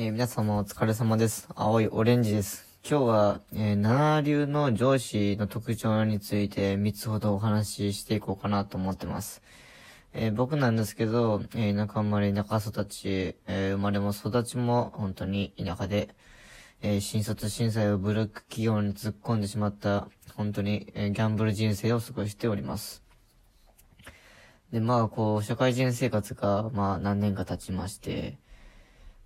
えー、皆様お疲れ様です。青いオレンジです。今日は、えー、七流の上司の特徴について3つほどお話ししていこうかなと思ってます。えー、僕なんですけど、えー、田舎生まれ、田舎育ち、え、生まれも育ちも本当に田舎で、え、新卒震災をブルック企業に突っ込んでしまった、本当に、え、ギャンブル人生を過ごしております。で、まあ、こう、社会人生活が、まあ、何年か経ちまして、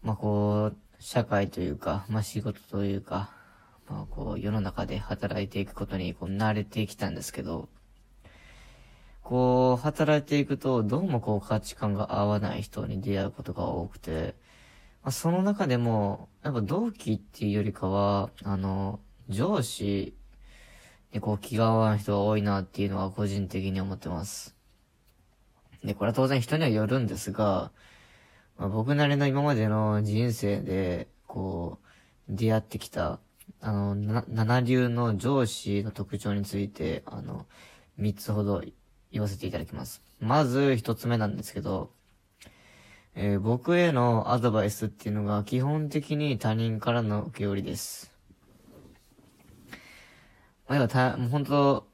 まあこう、社会というか、まあ仕事というか、まあこう、世の中で働いていくことにこう慣れてきたんですけど、こう、働いていくと、どうもこう価値観が合わない人に出会うことが多くて、まあ、その中でも、やっぱ同期っていうよりかは、あの、上司にこう気が合わない人が多いなっていうのは個人的に思ってます。で、これは当然人にはよるんですが、まあ、僕なりの今までの人生で、こう、出会ってきた、あの、な、七流の上司の特徴について、あの、三つほど言わせていただきます。まず一つ目なんですけど、えー、僕へのアドバイスっていうのが基本的に他人からの受け売りです。まあ、要はた、もう本当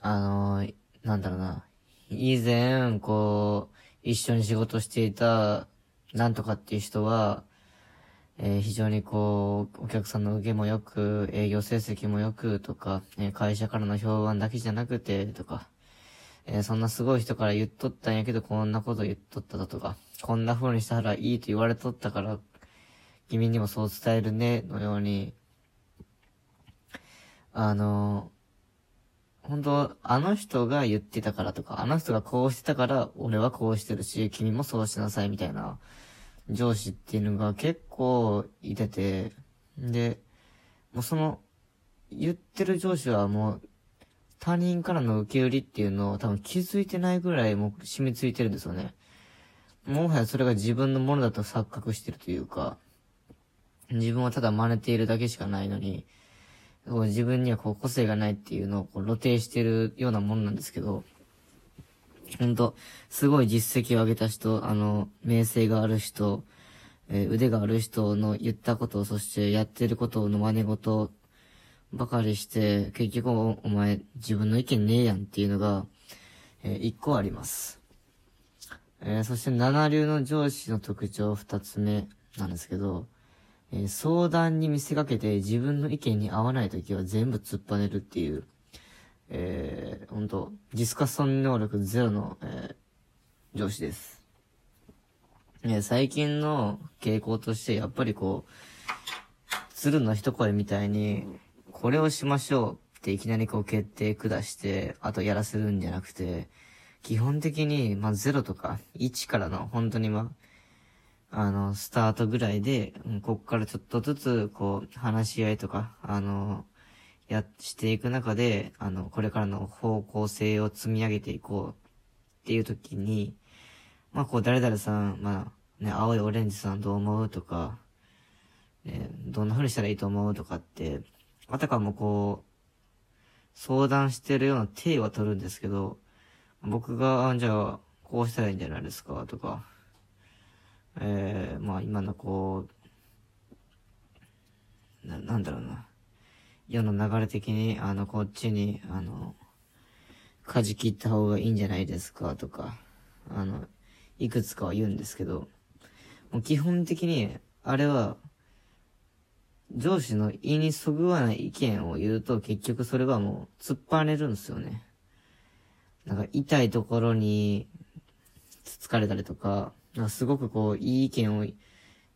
あのー、なんだろうな。以前、こう、一緒に仕事していた、なんとかっていう人は、えー、非常にこう、お客さんの受けも良く、営業成績も良くとか、え、会社からの評判だけじゃなくて、とか、えー、そんなすごい人から言っとったんやけど、こんなこと言っとっただとか、こんな風にしたらいいと言われとったから、君にもそう伝えるね、のように、あの本当あの人が言ってたからとか、あの人がこうしてたから、俺はこうしてるし、君もそうしなさいみたいな上司っていうのが結構いてて、で、もうその、言ってる上司はもう、他人からの受け売りっていうのを多分気づいてないぐらいもう染みついてるんですよね。もはやそれが自分のものだと錯覚してるというか、自分はただ真似ているだけしかないのに、こう自分にはこう個性がないっていうのをこう露呈してるようなもんなんですけど、ほんと、すごい実績を上げた人、あの、名声がある人、えー、腕がある人の言ったことを、そしてやってることの真似事ばかりして、結局お前自分の意見ねえやんっていうのが、えー、一個あります。えー、そして七流の上司の特徴二つ目なんですけど、え、相談に見せかけて自分の意見に合わないときは全部突っぱねるっていう、えー、ほんと、ディスカッション能力ゼロの、えー、上司です。え最近の傾向として、やっぱりこう、鶴の一声みたいに、これをしましょうっていきなりこう決定下して、あとやらせるんじゃなくて、基本的に、まあ、0とか1からの、本当にまあ、あの、スタートぐらいで、こっからちょっとずつ、こう、話し合いとか、あの、や、していく中で、あの、これからの方向性を積み上げていこうっていう時に、まあ、こう、誰々さん、まあ、ね、青いオレンジさんどう思うとか、ね、どんな風にしたらいいと思うとかって、あたかもこう、相談してるような体は取るんですけど、僕が、じゃあ、こうしたらいいんじゃないですかとか、えー、まあ今のこう、な、なんだろうな。世の流れ的に、あの、こっちに、あの、舵切った方がいいんじゃないですかとか、あの、いくつかは言うんですけど、もう基本的に、あれは、上司の意にそぐわない意見を言うと結局それはもう突っ張れるんですよね。なんか痛いところにつつかれたりとか、すごくこう、いい意見を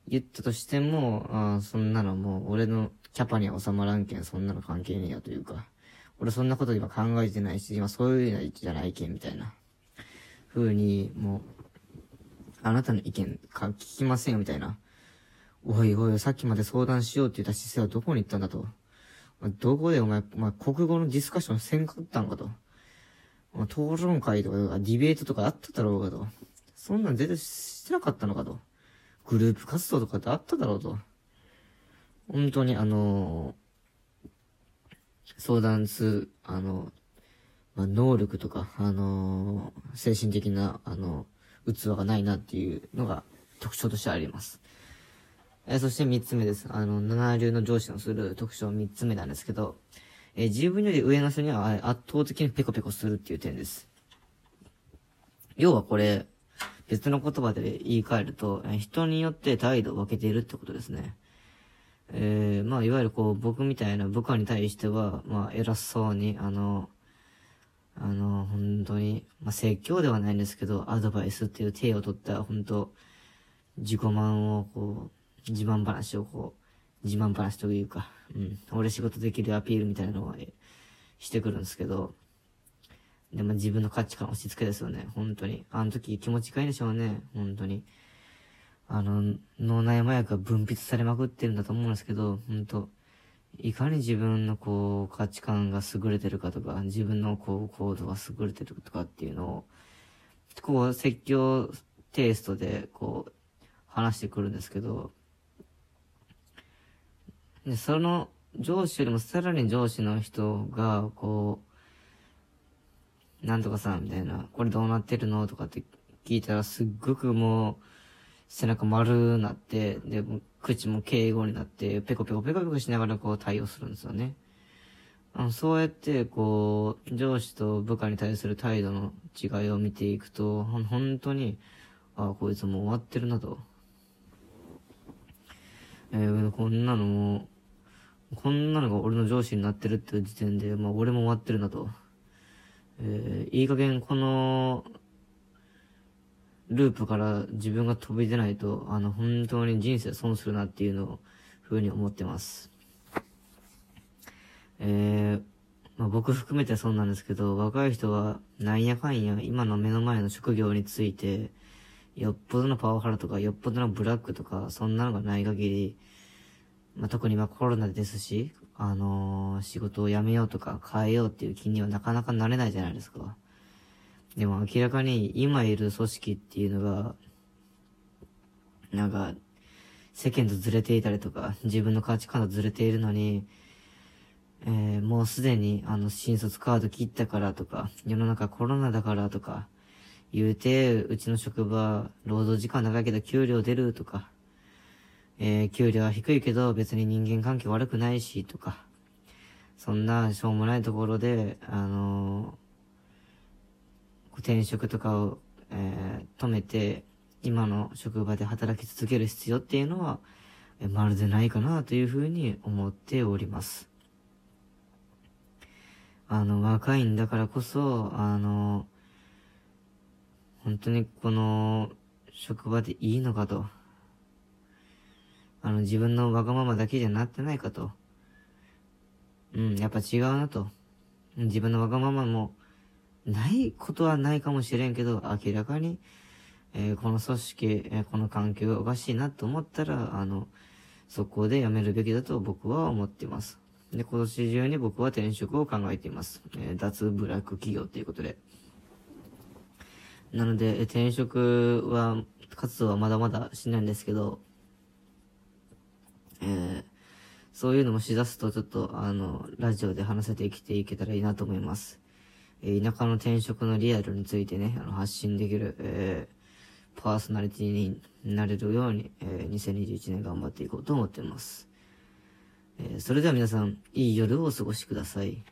言ったとしても、あそんなのもう俺のキャパには収まらんけん、そんなの関係ねえやというか、俺そんなこと今考えてないし、今そういうのじゃないけん、みたいな。風に、もう、あなたの意見か聞きませんよ、みたいな。おいおい、さっきまで相談しようって言った姿勢はどこに行ったんだと。どこでお前、お前、国語のディスカッションせんかったんかと。討論会とか、ディベートとかあっただろうかと。そんなん全然してなかったのかと。グループ活動とかってあっただろうと。本当にあのー、相談する、あの、まあ、能力とか、あのー、精神的な、あの、器がないなっていうのが特徴としてあります。え、そして三つ目です。あの、七流の上司のする特徴三つ目なんですけど、え、自分より上の人には圧倒的にペコペコするっていう点です。要はこれ、別の言葉で言い換えると、人によって態度を分けているってことですね。えー、まあ、いわゆるこう、僕みたいな部下に対しては、まあ、偉そうに、あの、あの、本当に、まあ、説教ではないんですけど、アドバイスっていう手を取った、本当自己満をこう、自慢話をこう、自慢話というか、うん、俺仕事できるアピールみたいなのをしてくるんですけど、でも自分の価値観押し付けですよね、本当に。あの時気持ちがいいんでしょうね、本当に。あの、脳内麻薬が分泌されまくってるんだと思うんですけど、本当いかに自分のこう、価値観が優れてるかとか、自分のこう、行動が優れてるとかっていうのを、こう、説教テイストで、こう、話してくるんですけど、で、その上司よりもさらに上司の人が、こう、なんとかさんみたいな、これどうなってるのとかって聞いたらすっごくもう、背中丸なって、で、口も敬語になって、ペコペコペコペコしながらこう対応するんですよね。あのそうやって、こう、上司と部下に対する態度の違いを見ていくと、本当に、ああ、こいつもう終わってるなと。えー、こんなのも、こんなのが俺の上司になってるっていう時点で、まあ俺も終わってるなと。えー、いい加減この、ループから自分が飛び出ないと、あの、本当に人生損するなっていうのを、ふうに思ってます。えー、まあ、僕含めてそうなんですけど、若い人は、なんやかんや、今の目の前の職業について、よっぽどのパワハラとか、よっぽどのブラックとか、そんなのがない限り、まあ、特に今コロナですし、あのー、仕事を辞めようとか変えようっていう気にはなかなかなれないじゃないですか。でも明らかに今いる組織っていうのが、なんか、世間とずれていたりとか、自分の価値観とずれているのに、えー、もうすでにあの新卒カード切ったからとか、世の中コロナだからとか、言うて、うちの職場、労働時間長いけど給料出るとか、えー、給料は低いけど別に人間関係悪くないしとか、そんなしょうもないところで、あのー、転職とかを、えー、止めて、今の職場で働き続ける必要っていうのは、えまるでないかなというふうに思っております。あの、若いんだからこそ、あの、本当にこの、職場でいいのかと。あの、自分のわがままだけじゃなってないかと。うん、やっぱ違うなと。自分のわがままも、ないことはないかもしれんけど、明らかに、えー、この組織、えー、この環境がおかしいなと思ったら、あの、そこで辞めるべきだと僕は思っています。で、今年中に僕は転職を考えています。えー、脱ブラック企業ということで。なので、転職は、活動はまだまだしないんですけど、えー、そういうのもしだすとちょっと、あの、ラジオで話せて生きていけたらいいなと思います。え、田舎の転職のリアルについてね、あの、発信できる、えー、パーソナリティになれるように、えー、2021年頑張っていこうと思っています。えー、それでは皆さん、いい夜をお過ごしください。